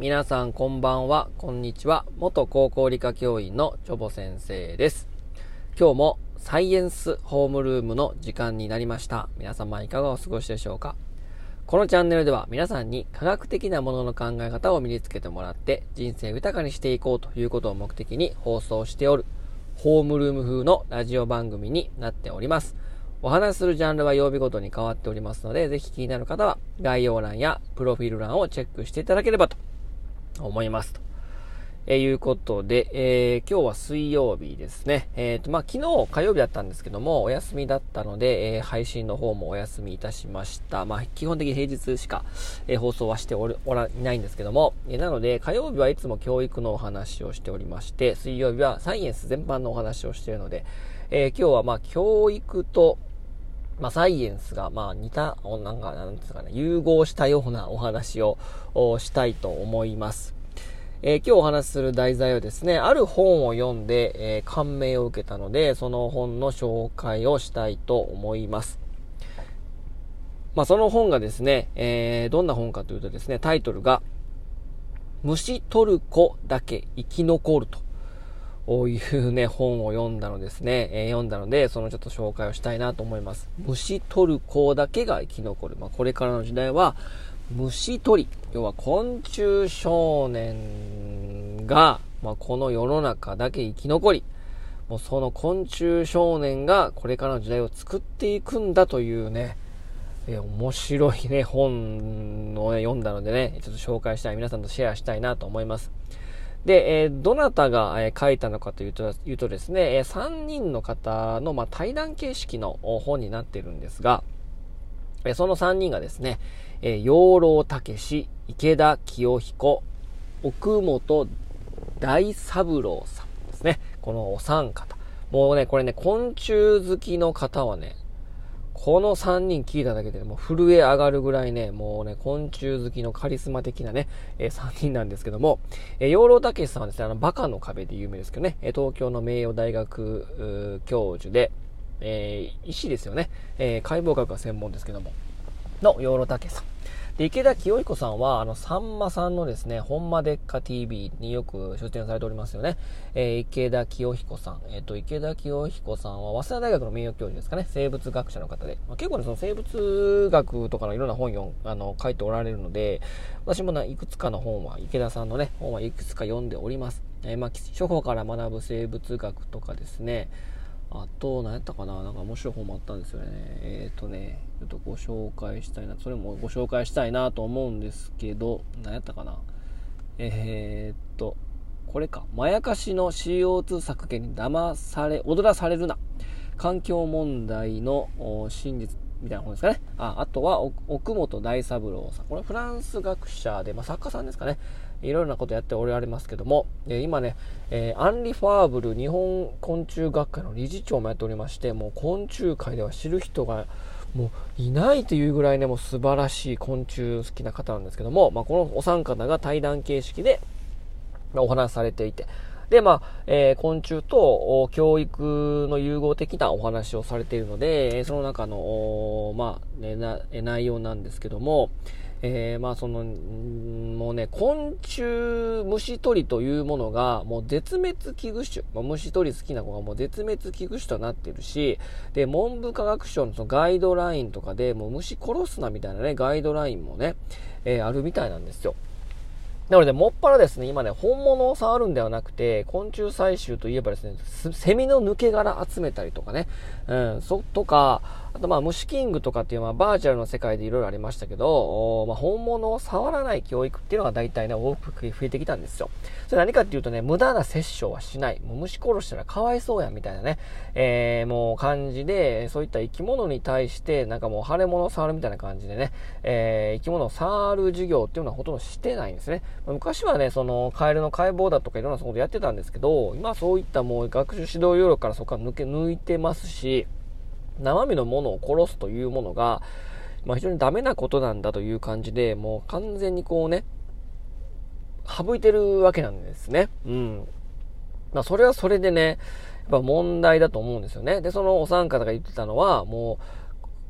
皆さんこんばんは、こんにちは。元高校理科教員のチョボ先生です。今日もサイエンスホームルームの時間になりました。皆様いかがお過ごしでしょうかこのチャンネルでは皆さんに科学的なものの考え方を身につけてもらって人生豊かにしていこうということを目的に放送しておるホームルーム風のラジオ番組になっております。お話しするジャンルは曜日ごとに変わっておりますので、ぜひ気になる方は概要欄やプロフィール欄をチェックしていただければと思いますと。え、いうことで、えー、今日は水曜日ですね。えっ、ー、と、まあ、昨日火曜日だったんですけども、お休みだったので、え配信の方もお休みいたしました。まあ、基本的に平日しか、え放送はしておらいないんですけども、えなので、火曜日はいつも教育のお話をしておりまして、水曜日はサイエンス全般のお話をしているので、え今日はま、教育と、まあ、サイエンスが、まあ、似た、なんか、なんですかね、融合したようなお話をしたいと思います。えー、今日お話しする題材はですね、ある本を読んで、えー、感銘を受けたので、その本の紹介をしたいと思います。まあ、その本がですね、えー、どんな本かというとですね、タイトルが、虫取る子だけ生き残ると。こういうね、本を読んだのですね、えー、読んだので、そのちょっと紹介をしたいなと思います。虫取る子だけが生き残る。まあ、これからの時代は、虫取り、要は昆虫少年が、まあ、この世の中だけ生き残り、もうその昆虫少年がこれからの時代を作っていくんだというね、え面白いね、本を、ね、読んだのでね、ちょっと紹介したい、皆さんとシェアしたいなと思います。で、えー、どなたが、えー、書いたのかというというとですね、えー、3人の方の、まあ、対談形式の本になっているんですが、えー、その3人がですね、えー、養老武史、池田清彦、奥本大三郎さんですね。このお三方。もうね、これね、昆虫好きの方はね、この3人聞いただけでもう震え上がるぐらいね、もうね、昆虫好きのカリスマ的なね、えー、3人なんですけども、えー、養老たけしさんはですね、あの、バカの壁で有名ですけどね、え、東京の名誉大学教授で、えー、医師ですよね、えー、解剖学が専門ですけども、の養老たけしさん。で、池田清彦さんは、あの、さんまさんのですね、ほんまでっか TV によく出演されておりますよね。えー、池田清彦さん。えっ、ー、と、池田清彦さんは、早稲田大学の名誉教授ですかね。生物学者の方で。まあ、結構ね、その生物学とかのいろんな本読あの、書いておられるので、私もないくつかの本は、池田さんのね、本はいくつか読んでおります。えー、まあ、初歩から学ぶ生物学とかですね、あと、何やったかななんか面白い本もあったんですよね。えっ、ー、とね、ちょっとご紹介したいな。それもご紹介したいなと思うんですけど、何やったかなえー、っと、これか。まやかしの CO2 削減に騙され、踊らされるな。環境問題の真実みたいな本ですかね。ああとは、奥本大三郎さん。これフランス学者で、まあ、作家さんですかね。いろいろなことやっておられますけども、え今ね、えー、アンリ・ファーブル日本昆虫学会の理事長もやっておりまして、もう昆虫界では知る人がもういないというぐらいね、もう素晴らしい昆虫好きな方なんですけども、まあ、このお三方が対談形式で、お話しされていて、で、まあ、えー、昆虫と教育の融合的なお話をされているので、その中の、まあ、ね、な内容なんですけども、えー、まあその、もうね、昆虫、虫取りというものが、もう絶滅危惧種、まあ、虫取り好きな子がもう絶滅危惧種となってるし、で、文部科学省のそのガイドラインとかで、もう虫殺すなみたいなね、ガイドラインもね、えー、あるみたいなんですよ。なので、もっぱらですね、今ね、本物を触るんではなくて、昆虫採集といえばですね、セミの抜け殻集めたりとかね、うん、そ、とか、あとまあ、虫キングとかっていうまあ、バーチャルの世界でいろいろありましたけど、まあ、本物を触らない教育っていうのが大体ね、多く増えてきたんですよ。それ何かっていうとね、無駄な殺生はしない。もう虫殺したらかわいそうや、みたいなね、えー、もう感じで、そういった生き物に対して、なんかもう腫れ物を触るみたいな感じでね、えー、生き物を触る授業っていうのはほとんどしてないんですね。昔はね、その、カエルの解剖だとかいろんなことやってたんですけど、今そういったもう学習指導要領からそこから抜け、抜いてますし、生身のものを殺すというものが、まあ、非常にダメなことなんだという感じで、もう完全にこうね、省いてるわけなんですね。うん。まあ、それはそれでね、やっぱ問題だと思うんですよね。で、そのお三方が言ってたのは、もう、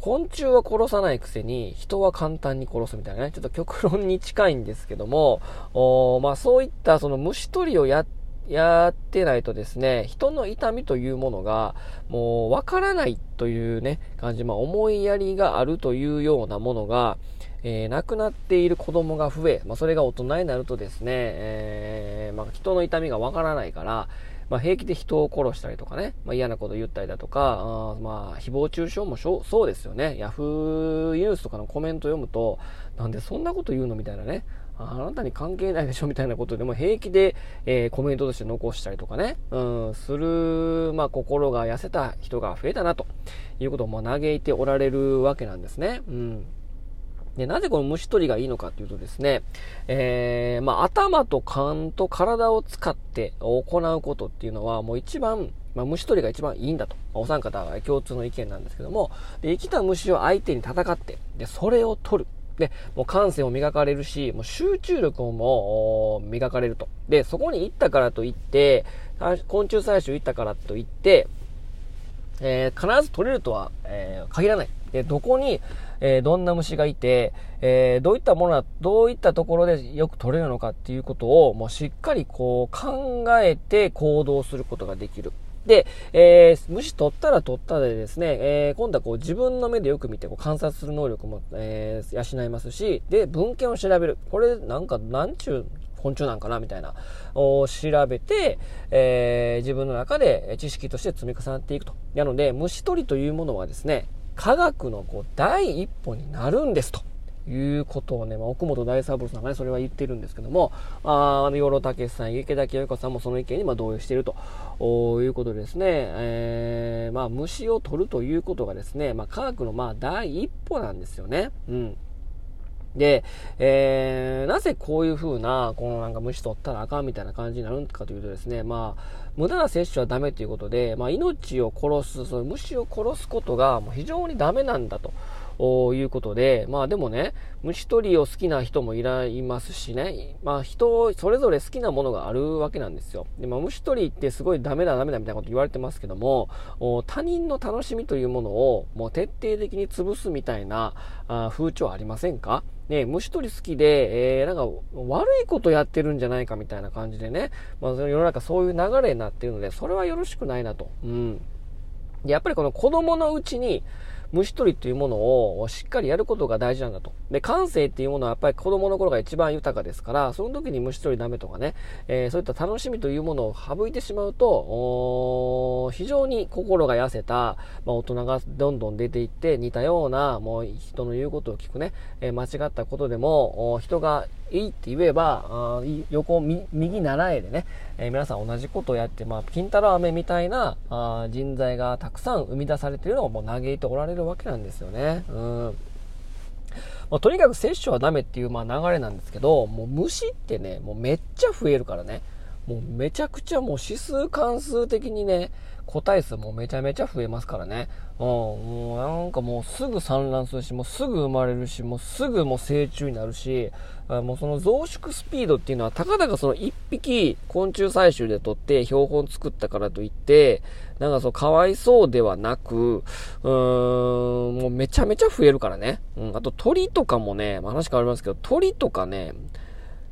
昆虫は殺さないくせに人は簡単に殺すみたいなね、ちょっと極論に近いんですけども、おまあそういったその虫取りをやっやってないとですね、人の痛みというものがもうわからないというね、感じ、まあ思いやりがあるというようなものが、えー、亡くなっている子供が増え、まあそれが大人になるとですね、えー、まあ人の痛みがわからないから、まあ、平気で人を殺したりとかね、まあ、嫌なこと言ったりだとか、あまあ、誹謗中傷もそうですよね。ヤフーニュースとかのコメント読むと、なんでそんなこと言うのみたいなね。あなたに関係ないでしょみたいなことでも平気で、えー、コメントとして残したりとかね、うん、する、まあ、心が痩せた人が増えたなということを、まあ、嘆いておられるわけなんですね。うん。で、なぜこの虫取りがいいのかというとですね、えー、まあ、頭と勘と体を使って行うことっていうのは、もう一番、まあ、虫取りが一番いいんだと。お三方は共通の意見なんですけども、で、生きた虫を相手に戦って、で、それを取る。で、もう感性を磨かれるし、もう集中力も磨かれると。で、そこに行ったからといって、昆虫採集行ったからといって、えー、必ず取れるとは、えー、限らない。で、どこに、えー、どんな虫がいて、え、どういったものは、どういったところでよく取れるのかっていうことを、もうしっかりこう考えて行動することができる。で、えー、虫取ったら取ったでですね、えー、今度はこう自分の目でよく見てこう観察する能力も、えー、養いますし、で、文献を調べる。これなんか、なんちゅう昆虫なんかなみたいな、を調べて、えー、自分の中で知識として積み重なっていくと。なので、虫取りというものはですね、科学のこう第一歩になるんですと。いうことをね、まあ、奥本大三郎さんがね、それは言ってるんですけども、あ養老武さん、池田清子さんもその意見にま同意しているということでですね、えー、まあ、虫を取るということがですね、まあ、科学のまあ第一歩なんですよね。うん。で、えー、なぜこういう風な、このなんか虫取ったらあかんみたいな感じになるのかというとですね、まあ、無駄な摂取はダメということで、まあ、命を殺す、その虫を殺すことがもう非常にダメなんだと。いうことで、まあでもね、虫取りを好きな人もいらいますしね、まあ人それぞれ好きなものがあるわけなんですよ。で、まあ虫取りってすごいダメだダメだみたいなこと言われてますけども、他人の楽しみというものをもう徹底的に潰すみたいなあ風潮ありませんか？ね、虫取り好きで、えー、なんか悪いことやってるんじゃないかみたいな感じでね、まあ、世の中そういう流れになってるので、それはよろしくないなと。うん。やっぱりこの子供のうちに、虫取りというものをしっかりやることが大事なんだと。で、感性っていうものはやっぱり子供の頃が一番豊かですから、その時に虫取りダメとかね、えー、そういった楽しみというものを省いてしまうと、非常に心が痩せた、まあ、大人がどんどん出ていって似たような、もう人の言うことを聞くね、えー、間違ったことでも、人がいいって言えば、あ横右習えでね、えー、皆さん同じことをやって、まあ、金太郎飴みたいなあ人材がたくさん生み出されているのをもう嘆いておられるわけなんですよね。うん。まあ、とにかく摂取はダメっていう、まあ、流れなんですけど、もう虫ってね、もうめっちゃ増えるからね。もうめちゃくちゃもう指数関数的にね、個体数もめちゃめちゃ増えますからね。うん、もうなんかもうすぐ産卵するし、もうすぐ生まれるし、もうすぐもう成虫になるし、もうその増殖スピードっていうのは、たかだかその一匹昆虫採集で取って標本作ったからといって、なんかそうかわいそうではなく、うーん、もうめちゃめちゃ増えるからね。うん、あと鳥とかもね、ま、話変わりますけど、鳥とかね、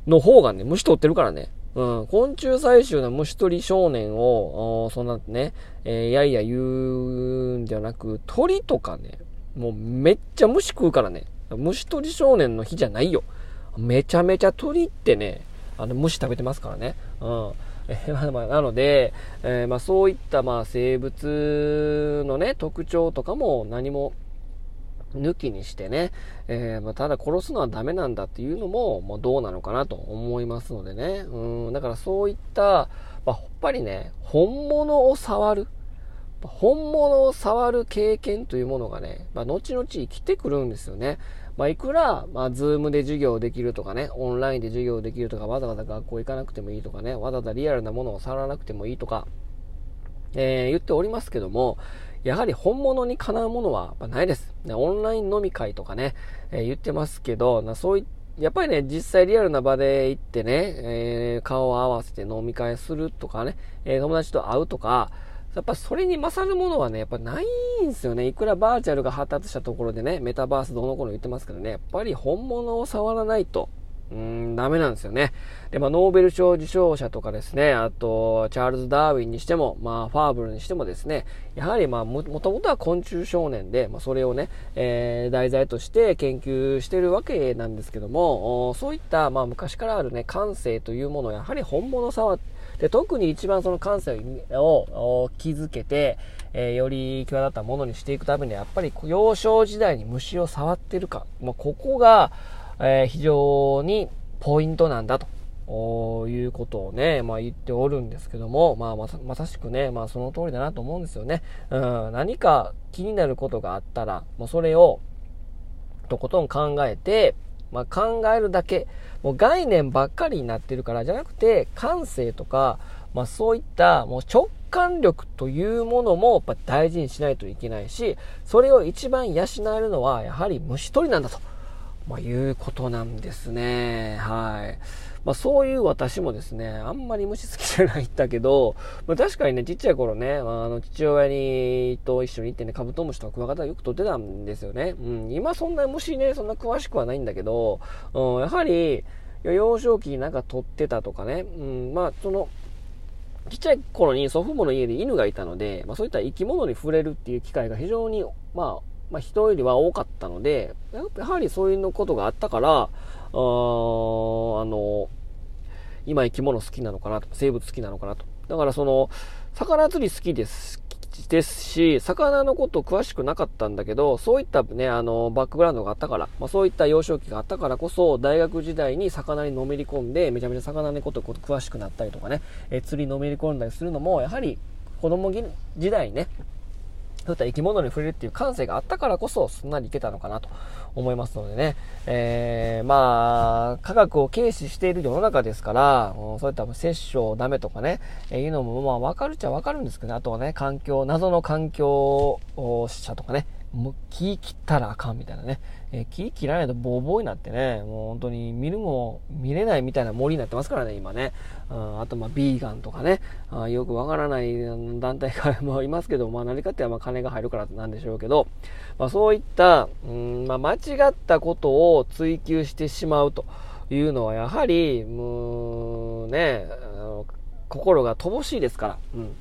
の方がね、虫取ってるからね。うん、昆虫採集の虫取り少年を、そんなね、えー、やいや言うんじゃなく、鳥とかね、もうめっちゃ虫食うからね、虫取り少年の日じゃないよ。めちゃめちゃ鳥ってね、あの虫食べてますからね。うん。えー、まあ、なので、えー、まあ、そういったまあ生物のね、特徴とかも何も抜きにしてね、えー、まあ、ただ殺すのはダメなんだっていうのも、もうどうなのかなと思いますのでね。うん、だからそういった、まあ、やっぱりね、本物を触る。本物を触る経験というものがね、まあ、後々生きてくるんですよね。まあ、いくら、まあ、ズームで授業できるとかね、オンラインで授業できるとか、わざわざ学校行かなくてもいいとかね、わざわざリアルなものを触らなくてもいいとか、えー、言っておりますけども、やはり本物にかなうものはないです。オンライン飲み会とかね、えー、言ってますけど、なそういやっぱりね、実際リアルな場で行ってね、えー、顔を合わせて飲み会するとかね、えー、友達と会うとか、やっぱそれに勝るものはね、やっぱないんですよね。いくらバーチャルが発達したところでね、メタバースどのこうの言ってますけどね、やっぱり本物を触らないと、うん、ダメなんですよね。で、まあ、ノーベル賞受賞者とかですね、あと、チャールズ・ダーウィンにしても、まあ、ファーブルにしてもですね、やはり、まあ、もともとは昆虫少年で、まあ、それをね、えー、題材として研究してるわけなんですけども、そういった、まあ、昔からあるね、感性というものを、やはり本物触って、で、特に一番その感性を築けて、えー、より際立ったものにしていくためには、やっぱり幼少時代に虫を触ってるか、まあ、ここが、えー、非常にポイントなんだと。いうことをね、まあ言っておるんですけども、まあまさしくね、まあその通りだなと思うんですよね。うん、何か気になることがあったら、もうそれをとことん考えて、まあ、考えるだけ、もう概念ばっかりになってるから、じゃなくて、感性とか、まあ、そういったもう直感力というものもやっぱ大事にしないといけないし、それを一番養えるのは、やはり虫取りなんだと。まあ、いうことなんですね。はい。まあ、そういう私もですね、あんまり虫好きじゃないんだけど、まあ、確かにね、ちっちゃい頃ね、あ、の、父親に、と一緒に行ってね、カブトムシとかクワガタよく取ってたんですよね。うん、今そんな虫ね、そんな詳しくはないんだけど、うん、やはり、幼少期なんか取ってたとかね、うん、まあ、その、ちっちゃい頃に祖父母の家で犬がいたので、まあ、そういった生き物に触れるっていう機会が非常に、まあ、まあ、人よりは多かったので、やはりそういうことがあったから、あの、今生き物好きなのかなと、生物好きなのかなと。だからその、魚釣り好きです、ですし、魚のこと詳しくなかったんだけど、そういったね、あの、バックグラウンドがあったから、まあ、そういった幼少期があったからこそ、大学時代に魚にのめり込んで、めちゃめちゃ魚のこと詳しくなったりとかね、え釣りのめり込んだりするのも、やはり子供時代ね、そういった生き物に触れるっていう感性があったからこそ、すんなりいけたのかなと思いますのでね。えー、まあ、科学を軽視している世の中ですから、そういった殺生ダメとかね、えー、いうのもまあ分かるっちゃわかるんですけどね。あとはね、環境、謎の環境者とかね、もう木切ったらあかんみたいなね。えー、木切らないとボーボーになってね、もう本当に見るも見れないみたいな森になってますからね、今ね。ああと、まあ、ビーガンとかね、あよくわからない団体が もいますけど、まあ、何かってはまあ金が入るからなんでしょうけど、まあ、そういった、うんまあ、間違ったことを追求してしまうというのは、やはり、もうね、心が乏しいですから、うん。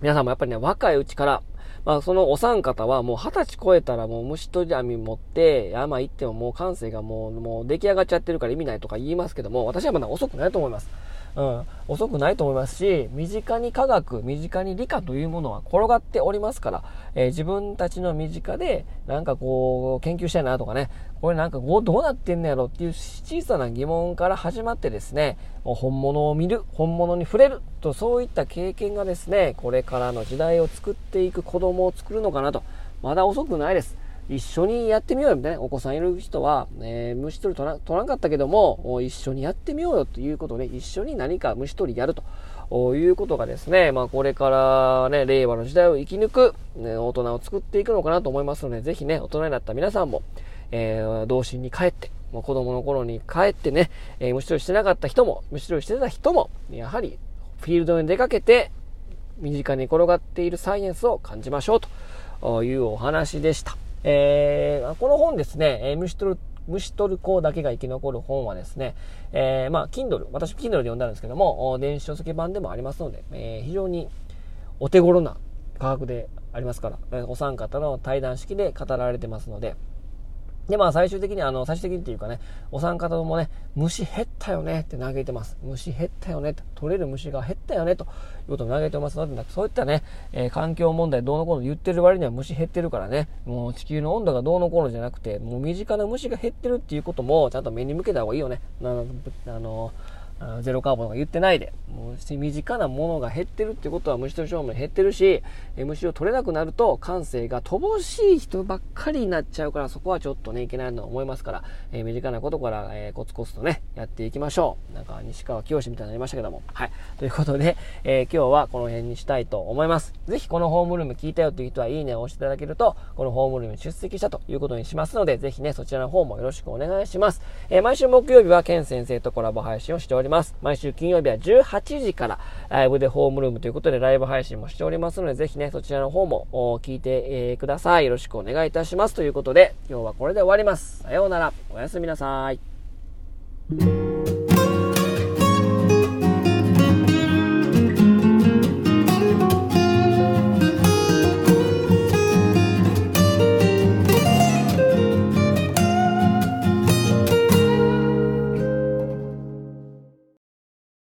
皆さんもやっぱりね、若いうちから、まあ、そのお三方はもう二十歳超えたらもう虫取り網持って山行ってももう感性がもう、もう出来上がっちゃってるから意味ないとか言いますけども、私はまだ遅くないと思います。うん、遅くないと思いますし、身近に科学、身近に理科というものは転がっておりますから、えー、自分たちの身近で、なんかこう、研究したいなとかね、これなんかどうなってんのやろっていう小さな疑問から始まってですね、本物を見る、本物に触れると、そういった経験がですね、これからの時代を作っていく子供を作るのかなと。まだ遅くないです。一緒にやってみようよみたいな、お子さんいる人は、えー、虫取り取ら取らんかったけども、一緒にやってみようよということで、一緒に何か虫取りやるということがですね、まあこれからね、令和の時代を生き抜く、ね、大人を作っていくのかなと思いますので、ぜひね、大人になった皆さんも、えー、童心に帰って、もう子供の頃に帰ってね、えー、虫取りしてなかった人も、虫取りしてた人も、やはりフィールドに出かけて、身近に転がっているサイエンスを感じましょうというお話でした。えー、この本ですね、え、虫取る、虫取る子だけが生き残る本はですね、えー、まあ、Kindle、私 Kindle で読んだんですけども、電子書籍版でもありますので、えー、非常にお手頃な価格でありますから、お三方の対談式で語られてますので、で、まあ最終的に、あの、最終的にっていうかね、お三方ともね、虫減ったよねって嘆いてます。虫減ったよねと、取れる虫が減ったよねということを嘆いてますので、そういったね、えー、環境問題どうのこうの言ってる割には虫減ってるからね、もう地球の温度がどうのこうのじゃなくて、もう身近な虫が減ってるっていうことも、ちゃんと目に向けた方がいいよね。あの、あのゼロカーボンとか言ってないで、もう身近なものが減ってるってことは虫取り証明減ってるし、虫を取れなくなると感性が乏しい人ばっかりになっちゃうから、そこはちょっとね、いけないと思いますから、えー、身近なことから、えー、コツコツとね、やっていきましょう。なんか西川清みたいになりましたけども。はい。ということで、えー、今日はこの辺にしたいと思います。ぜひこのホームルーム聞いたよっていう人はいいねを押していただけると、このホームルームに出席したということにしますので、ぜひね、そちらの方もよろしくお願いします。え毎週木曜日はケン先生とコラボ配信をしております。ます。毎週金曜日は18時からライブでホームルームということでライブ配信もしておりますので、ぜひね、そちらの方も聞いて、え、ください。よろしくお願いいたします。ということで、今日はこれで終わります。さようなら。おやすみなさい。